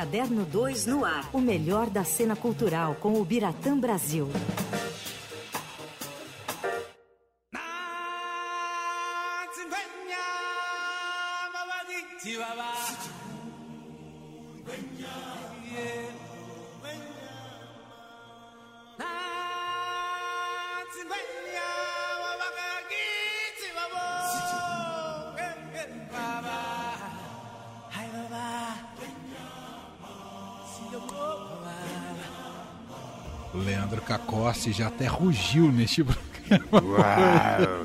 Caderno 2 no ar. O melhor da cena cultural com o Biratã Brasil. Leandro Cacossi já até rugiu neste programa. Uau.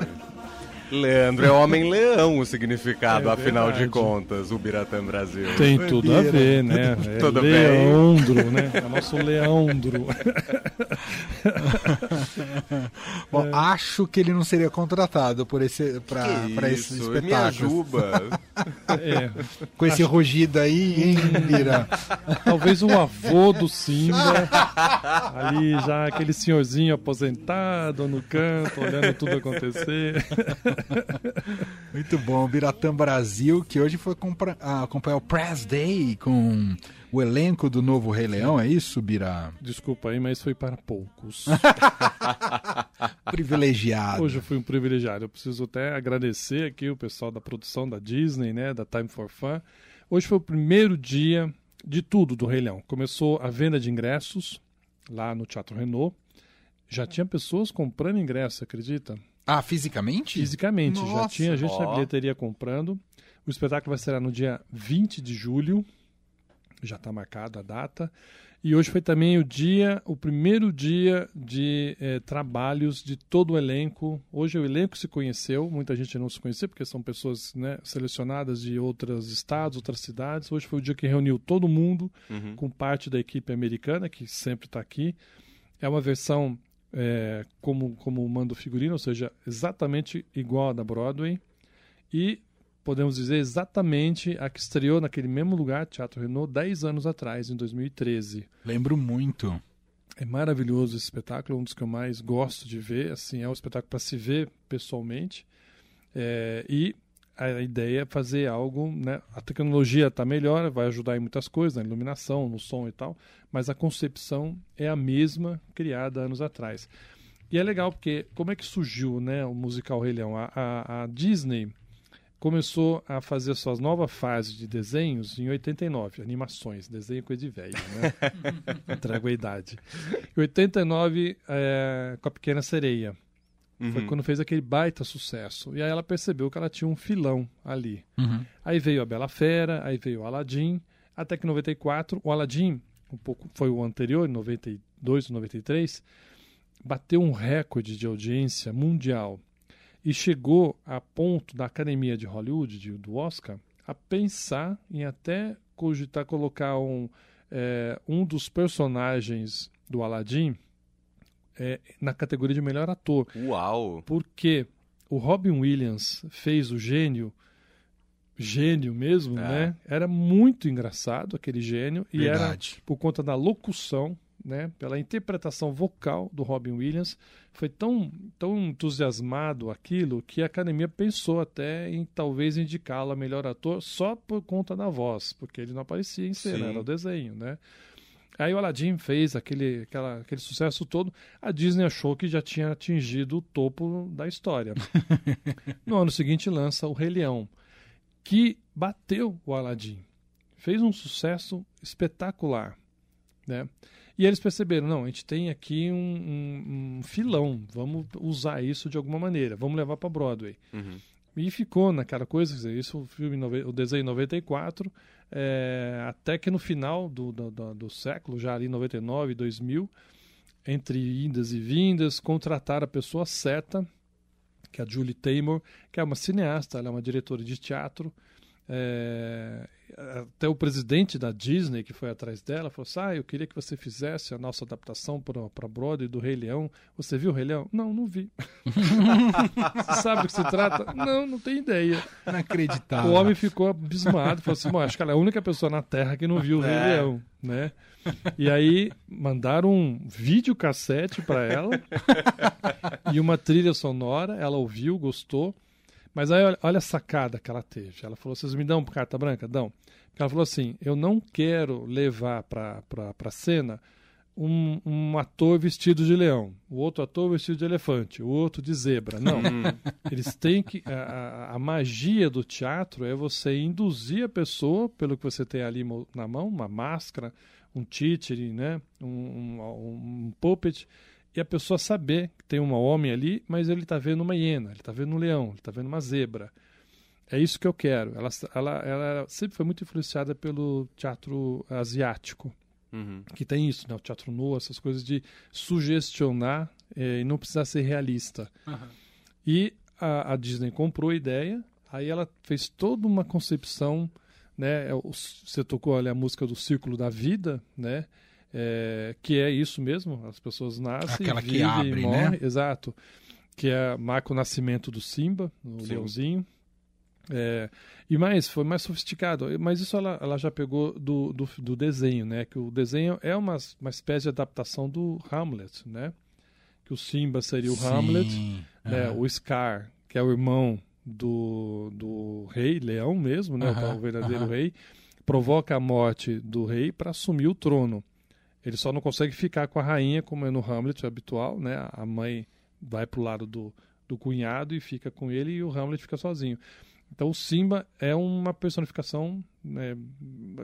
Leandro é homem-leão o significado, É afinal de contas, o Biratã Brasil. Tem tudo a ver, né? É Tudo bem. Leandro, né? É nosso Leandro. Bom, acho que ele não seria contratado por esse, pra, Que pra isso? Me espetáculo. É, Com esse rugido aí, hein, Bira? talvez o avô do Simba, ali já aquele senhorzinho aposentado no canto, olhando tudo acontecer. Muito bom, Biratã Brasil, que hoje foi ah, acompanhar o Press Day com o elenco do novo Rei Leão, é isso, Bira? Desculpa aí, mas foi para poucos. Privilegiado. Hoje eu fui um privilegiado. Eu preciso até agradecer aqui o pessoal da produção da Disney, né, da Time for Fun. Hoje foi o primeiro dia de tudo do Rei Leão. Começou a venda de ingressos lá no Teatro Renault. Já tinha pessoas comprando ingresso, acredita? Ah, fisicamente? Fisicamente, já Nossa. tinha gente na Ó. bilheteria comprando. O espetáculo vai ser no dia 20 de julho, já está marcada a data. E hoje foi também o dia, o primeiro dia de eh, trabalhos de todo o elenco. Hoje o elenco se conheceu, muita gente não se conhecia, porque são pessoas né, selecionadas de outros estados, outras cidades. Hoje foi o dia que reuniu todo mundo, Uhum. com parte da equipe americana, que sempre está aqui. É uma versão é, como, como manda o figurino, ou seja, exatamente igual a da Broadway. E podemos dizer exatamente a que estreou naquele mesmo lugar, Teatro Renault, 10 anos atrás, em 2013. Lembro muito. É maravilhoso esse espetáculo, é um dos que eu mais gosto de ver. Assim, é um espetáculo para se ver pessoalmente. É, e a ideia é fazer algo, né? A tecnologia está melhor, vai ajudar em muitas coisas, na iluminação, no som e tal, mas a concepção é a mesma criada anos atrás. E é legal porque como é que surgiu, né, o musical Rei Leão? A, a, a Disney começou a fazer suas novas fases de desenhos em 89, animações, desenho é coisa de velho, né? Entrego a idade. Em 89, é, com a Pequena Sereia. Foi Uhum. quando fez aquele baita sucesso. E aí ela percebeu que ela tinha um filão ali. Uhum. Aí veio a Bela Fera, aí veio o Aladdin, até que em 94, o Aladdin, um pouco foi o anterior, em 92, 93, bateu um recorde de audiência mundial e chegou a ponto da Academia de Hollywood, de- do Oscar, a pensar em até cogitar colocar um, eh, um dos personagens do Aladdin eh, na categoria de melhor ator Uau! porque o Robin Williams fez o gênio, gênio mesmo, É. né? Era muito engraçado aquele gênio e era Verdade. por conta da locução, né? Pela interpretação vocal do Robin Williams, foi tão tão entusiasmado aquilo que a academia pensou até em talvez indicá-lo a melhor ator só por conta da voz, porque ele não aparecia em cena, Sim. era o desenho, né? Aí o Aladdin fez aquele, aquela, aquele sucesso todo. A Disney achou que já tinha atingido o topo da história. no ano seguinte lança o Rei Leão, que bateu o Aladdin. Fez um sucesso espetacular. Né? E eles perceberam, não, a gente tem aqui um, um- um filão, vamos usar isso de alguma maneira, vamos levar para Broadway. Uhum. E ficou naquela coisa, isso o filme, o desenho em 94, é, até que no final do, do, do- do século, já ali 99 e 2000, entre indas e vindas, contrataram a pessoa certa, que é a Julie Taymor, que é uma cineasta, ela é uma diretora de teatro. É, até o presidente da Disney, que foi atrás dela, falou assim: Ah, eu queria que você fizesse a nossa adaptação para Broadway do Rei Leão. Você viu o Rei Leão? Não, não vi. você sabe do que se trata? Não, não tenho ideia. Inacreditável. O homem ficou abismado, falou assim: "Bom, acho que ela é a única pessoa na Terra que não viu o Rei É. Leão, né? E aí mandaram um videocassete para ela e uma trilha sonora, ela ouviu, gostou, Mas aí olha, olha a sacada que ela teve. Ela falou: vocês me dão carta branca? Dão. Porque ela falou assim: eu não quero levar para a cena um, um, ator vestido de leão, o outro ator vestido de elefante, o outro de zebra. Não. Hum. Eles têm que. A, a, magia do teatro é você induzir a pessoa, pelo que você tem ali na mão, uma máscara, um títere, né? um, um, um puppet, e a pessoa saber que tem um homem ali, mas ele está vendo uma hiena, ele está vendo um leão, ele está vendo uma zebra. É isso que eu quero. Ela, ela, ela sempre foi muito influenciada pelo teatro asiático. Uhum. Que tem isso, né? O teatro nu, essas coisas de sugestionar é, e não precisar ser realista. Uhum. E a, a, Disney comprou a ideia, aí ela fez toda uma concepção, né? É você tocou ali a música do Círculo da Vida, né? É, que é isso mesmo, as pessoas nascem, Aquela vivem, que abre, morrem, né? exato, que é marca o nascimento do Simba, o Sim. leãozinho. É, e mais, foi mais sofisticado. Mas isso ela, ela já pegou do, do, do, desenho, né? Que o desenho é uma, uma espécie de adaptação do Hamlet, né? Que o Simba seria o Sim, Hamlet, né? o Scar, que é o irmão do, do rei, leão mesmo, né? o verdadeiro rei, provoca a morte do rei para assumir o trono. Ele só não consegue ficar com a rainha, como é no Hamlet habitual, né? A mãe vai para o lado do, do cunhado e fica com ele e o Hamlet fica sozinho. Então o Simba é uma personificação né,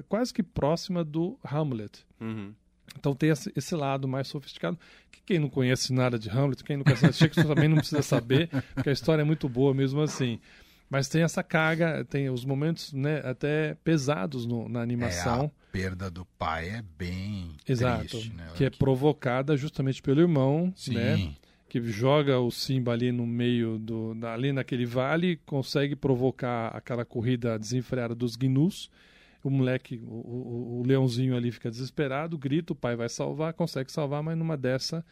quase que próxima do Hamlet. Uhum. Então tem esse lado mais sofisticado. Que quem não conhece nada de Hamlet, quem não conhece Shakespeare também não precisa saber, porque a história é muito boa mesmo assim. Mas tem essa carga, tem os momentos né, até pesados no, na animação. É, a perda do pai é bem Exato, triste, né? Que é provocada justamente pelo irmão, Sim. né? que joga o Simba ali no meio do ali naquele vale, consegue provocar aquela corrida desenfreada dos gnus. O moleque, o, o, o, leãozinho ali fica desesperado, grita, o pai vai salvar, consegue salvar, mas numa dessa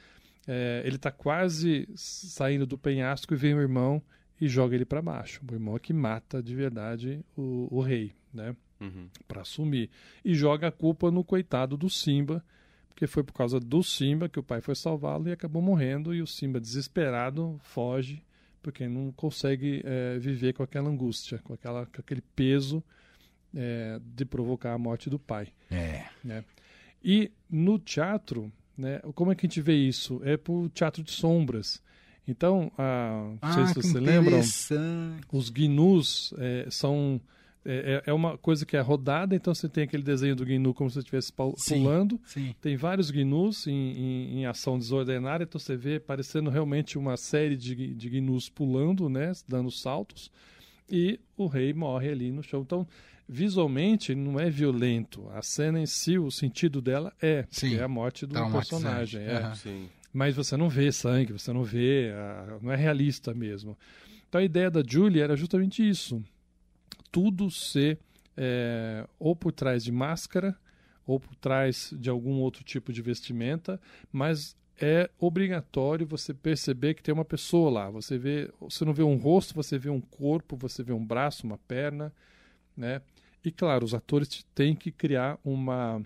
é, ele está quase saindo do penhasco e vem o irmão e joga ele para baixo. O irmão é que mata de verdade o, o rei, né? Uhum. Para assumir. E joga a culpa no coitado do Simba, porque foi por causa do Simba que o pai foi salvá-lo e acabou morrendo. E o Simba, desesperado, foge, porque não consegue é, viver com aquela angústia, com, aquela, com aquele peso é, de provocar a morte do pai. É. Né? E no teatro, né, como é que a gente vê isso? É por teatro de sombras. Então, a, não sei ah, se você lembra, os gnus é, são é, é, é uma coisa que é rodada, então você tem aquele desenho do GNU como se você estivesse pulando. Sim, sim. Tem vários GNUs em, em, em, ação desordenada, então você vê parecendo realmente uma série de, de GNUs pulando, né, dando saltos, e o rei morre ali no chão. Então, visualmente, não é violento. A cena em si, o sentido dela é, é a morte do personagem. É. Uhum. Mas você não vê sangue, você não vê, não é realista mesmo. Então a ideia da Julie era justamente isso tudo ser é, ou por trás de máscara ou por trás de algum outro tipo de vestimenta, mas é obrigatório você perceber que tem uma pessoa lá. Você vê, você não vê um rosto, você vê um corpo, você vê um braço, uma perna, né? E claro, os atores têm que criar uma um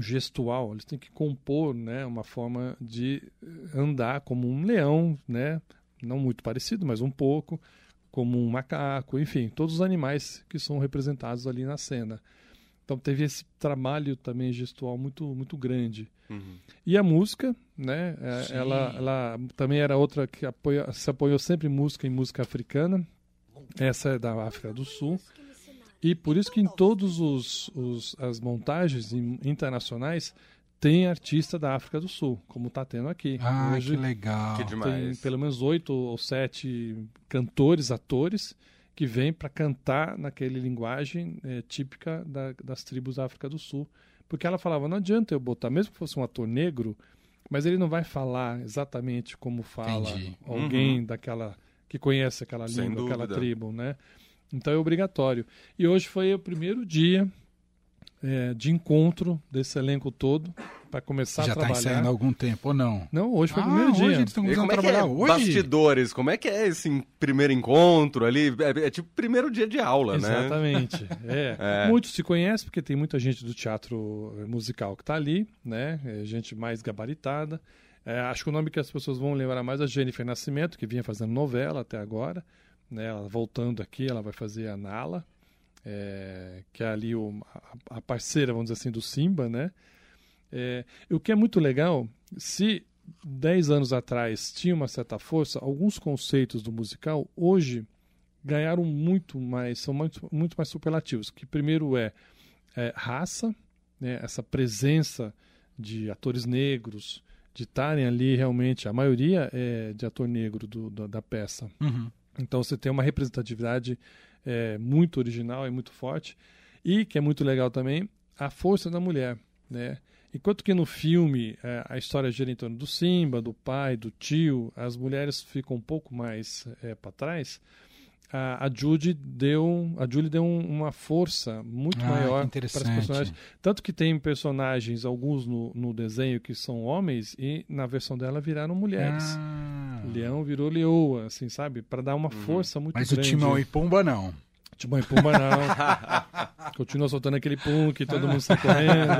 gestual, eles têm que compor, né, uma forma de andar como um leão, né? Não muito parecido, mas um pouco como um macaco, enfim, todos os animais que são representados ali na cena. Então teve esse trabalho também gestual muito muito grande. Uhum. E a música, né? É, ela, ela também era outra que apoia, se apoiou sempre em música em música africana. Essa é da África do Sul. E por isso que em todos os, os as montagens internacionais tem artista da África do Sul, como está tendo aqui. Ah, Hoje, que legal. Que demais. Tem pelo menos oito ou sete cantores, atores, que vêm para cantar naquela linguagem é, típica da, das tribos da África do Sul. Porque ela falava, não adianta eu botar, mesmo que fosse um ator negro, mas ele não vai falar exatamente como fala Entendi. alguém uhum. daquela que conhece aquela língua, aquela tribo, né? Então é obrigatório. E hoje foi o primeiro dia é, de encontro desse elenco todo para começar Já a trabalhar. Já está ensaiando há algum tempo ou não? Não, hoje foi ah, o primeiro dia. Hoje eles estão começando a é trabalhar é hoje? Bastidores, como é que é esse primeiro encontro ali? É, é tipo primeiro dia de aula, Exatamente. né? Exatamente. É. é. Muitos se conhecem porque tem muita gente do teatro musical que está ali, né? É gente mais gabaritada. É, acho que o nome que as pessoas vão lembrar mais é Jennifer Nascimento, que vinha fazendo novela até agora né? Ela, voltando aqui, ela vai fazer a Nala, é, que é ali o, a, a, parceira, vamos dizer assim, do Simba, né? É, o que é muito legal, se 10 anos atrás tinha uma certa força, alguns conceitos do musical hoje ganharam muito mais, são muito, muito mais superlativos. Que primeiro é, é raça, né, essa presença de atores negros, de estarem ali realmente, a maioria é de ator negro do, do da peça. Uhum. Então você tem uma representatividade é, muito original e muito forte. E, que é muito legal também, a força da mulher. Né? Enquanto que no filme é, a história gira em torno do Simba, do pai, do tio, as mulheres ficam um pouco mais é, para trás a, a Judy deu, a Julie deu um, uma força muito ah, maior para os personagens. Tanto que tem personagens, alguns no, no, desenho que são homens e na versão dela viraram mulheres. Ah. Leão virou leoa, assim, sabe? Para dar uma uhum. força muito Mas grande. Mas o Timão e Pumba não. Timão e Pumba não. Continua soltando aquele pum que todo mundo está correndo.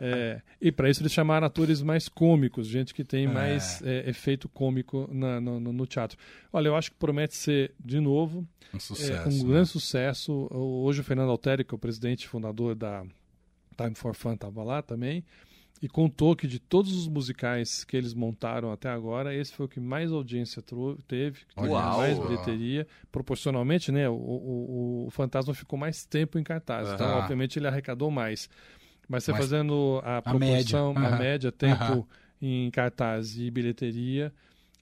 É, e para isso eles chamaram atores mais cômicos, gente que tem é. mais é, efeito cômico na, no, no, teatro. Olha, eu acho que promete ser, de novo, um, sucesso, um grande sucesso. Hoje o Fernando Altério, que é o presidente e fundador da Time for Fun, estava lá também e contou que de todos os musicais que eles montaram até agora, esse foi o que mais audiência teve, que teve Uau, mais bilheteria. Proporcionalmente, né, o, o, o, Fantasma ficou mais tempo em cartaz, então obviamente ele arrecadou mais. Mas você Mas fazendo a proporção, a média, a média tempo em cartaz e bilheteria,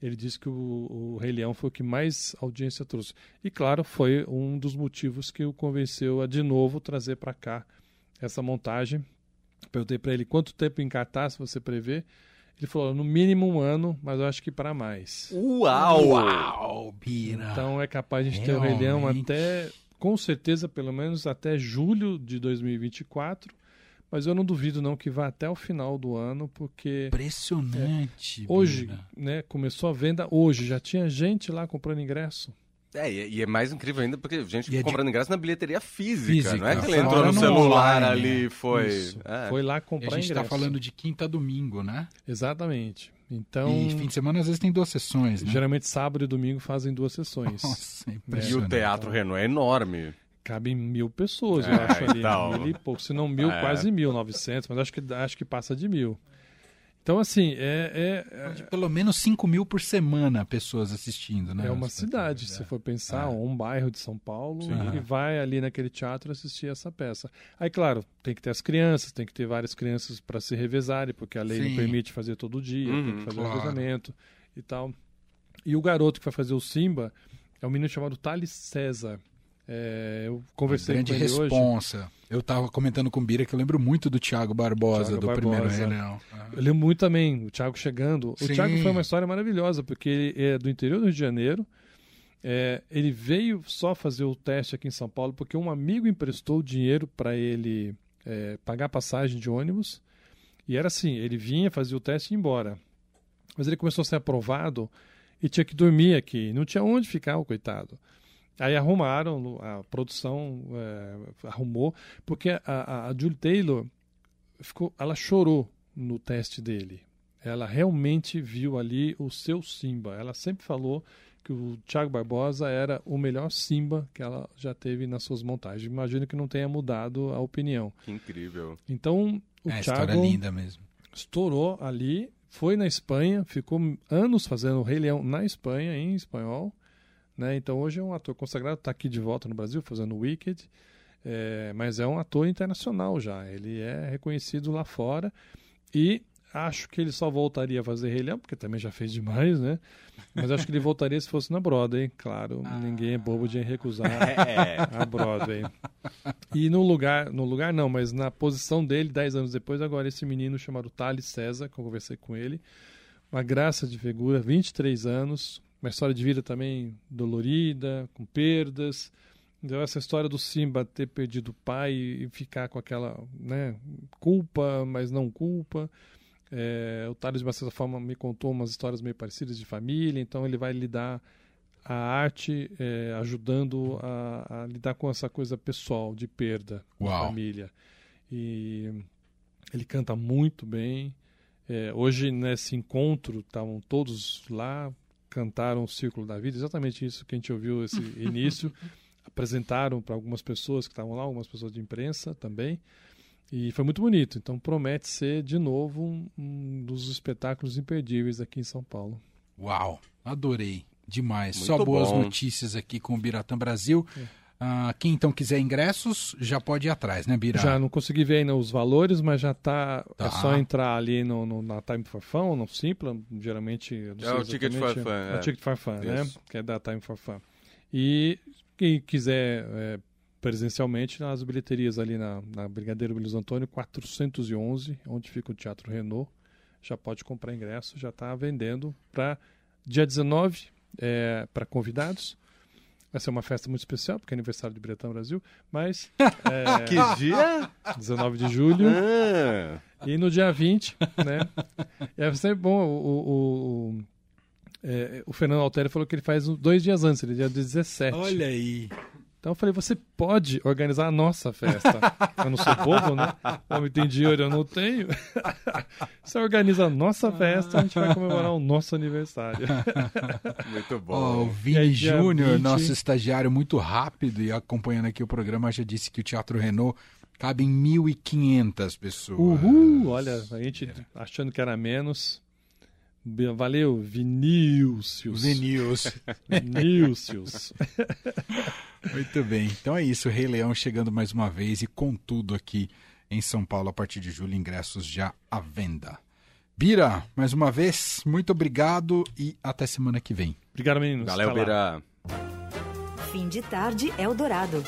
ele disse que o, o Rei Leão foi o que mais audiência trouxe. E claro, foi um dos motivos que o convenceu a de novo trazer para cá essa montagem Perguntei para ele quanto tempo em cartaz você prevê. Ele falou, no mínimo um ano, mas eu acho que para mais. Uau! Uau, Bira! Então é capaz de a gente ter o Rei Leão até, com certeza, pelo menos até julho de 2024. Mas eu não duvido não que vá até o final do ano, porque... Impressionante! É, hoje, né, começou a venda hoje, já tinha gente lá comprando ingresso. É, e é mais incrível ainda porque a gente é comprando de... ingresso na bilheteria física, física. não é que ele entrou no celular online, ali e foi... É. Foi lá comprar ingresso. a gente está falando de quinta a domingo, né? Exatamente. Então, e fim de semana às vezes tem duas sessões, né? Geralmente sábado e domingo fazem duas sessões. Nossa, e o Teatro então, Renault é enorme. Cabem mil pessoas, eu é, acho ali. Então... Mil e pouco, se não mil, é. quase mil, novecentos, mas acho que, acho que passa de mil. Então, assim, é. é, é pelo menos 5 mil por semana pessoas assistindo, né? É uma cidade, se for pensar, é. um bairro de São Paulo, Sim. e vai ali naquele teatro assistir essa peça. Aí, claro, tem que ter as crianças, tem que ter várias crianças para se revezarem, porque a lei Sim. não permite fazer todo dia, uhum, tem que fazer claro. o revezamento e tal. E o garoto que vai fazer o Simba é um menino chamado Thales César. É, eu conversei com ele responsa. hoje. Eu estava comentando com o Bira que eu lembro muito do Thiago Barbosa, Thiago do Barbosa. primeiro Rei Leão. Eu lembro muito também, o Thiago chegando. Sim. O Thiago foi uma história maravilhosa, porque ele é do interior do Rio de Janeiro. É, ele veio só fazer o teste aqui em São Paulo porque um amigo emprestou dinheiro para ele é, pagar passagem de ônibus. E era assim, ele vinha, fazia o teste e ia embora. Mas ele começou a ser aprovado e tinha que dormir aqui. Não tinha onde ficar, o coitado. Aí arrumaram, a produção é, arrumou, porque a, a Julie Taylor ficou, ela chorou no teste dele. Ela realmente viu ali o seu Simba. Ela sempre falou que o Thiago Barbosa era o melhor Simba que ela já teve nas suas montagens. Imagino que não tenha mudado a opinião. Que incrível. Então, o é, Thiago linda mesmo. estourou ali, foi na Espanha, ficou anos fazendo o Rei Leão na Espanha, em espanhol. Né? Então hoje é um ator consagrado, está aqui de volta no Brasil fazendo Wicked, é, mas é um ator internacional já. Ele é reconhecido lá fora e acho que ele só voltaria a fazer Rei Leão, porque também já fez demais, né? Mas acho que ele voltaria se fosse na Broadway, claro. Ah. Ninguém é bobo de recusar é. a Broadway. E no lugar, no lugar não, mas na posição dele, 10 anos depois, agora esse menino chamado Thales César, que eu conversei com ele, uma graça de figura, 23 anos, uma história de vida também dolorida, com perdas. Então, essa história do Simba ter perdido o pai e ficar com aquela né, culpa, mas não culpa. É, o Thales, de uma certa forma, me contou umas histórias meio parecidas de família, então ele vai lidar a arte é, ajudando a, a, lidar com essa coisa pessoal de perda da família. E ele canta muito bem. É, hoje, nesse encontro, estavam todos lá, cantaram o Círculo da Vida, exatamente isso que a gente ouviu esse início. Apresentaram para algumas pessoas que estavam lá, algumas pessoas de imprensa também. E foi muito bonito. Então promete ser de novo um, um dos espetáculos imperdíveis aqui em São Paulo. Uau, adorei. Demais. Muito Só boas bom. notícias aqui com o Biratã Brasil. É. Ah, quem então quiser ingressos já pode ir atrás, né, Bira? Já não consegui ver ainda os valores, mas já tá. É tá. É só entrar ali no, no, na Time for Fun, no Simpla, geralmente. é o Ticket for Fun. É, é. o Ticket for Fun, né? Que é da Time for Fun. E quem quiser é, presencialmente nas bilheterias ali na, na Brigadeiro Luiz Antônio 411, onde fica o Teatro Renault, já pode comprar ingresso, já está vendendo para dia 19 é, para convidados Vai ser uma festa muito especial, porque é aniversário de Bretão Brasil, mas. É, que dia? 19 de julho. Ah. E no dia 20, né? É sempre bom. O, o, o, é, o Fernando Alteri falou que ele faz dois dias antes, ele é dia 17. Olha aí. Então eu falei, você pode organizar a nossa festa. eu não sou bobo, né? Homem tem dinheiro, eu não tenho. você organiza a nossa festa, a gente vai comemorar o nosso aniversário. muito bom. Oh, o Vini Júnior, 20... nosso estagiário muito rápido e acompanhando aqui o programa, já disse que o Teatro Renault cabe em 1.500 pessoas. Uhul! Olha, a gente achando que era menos. Valeu, Vinícius. Vinícius. Vinícius. Muito bem. Então é isso. Rei Leão chegando mais uma vez e com tudo aqui em São Paulo a partir de julho. Ingressos já à venda. Bira, mais uma vez, muito obrigado e até semana que vem. Obrigado, meninos. Valeu, Bira. Fim de tarde, Eldorado.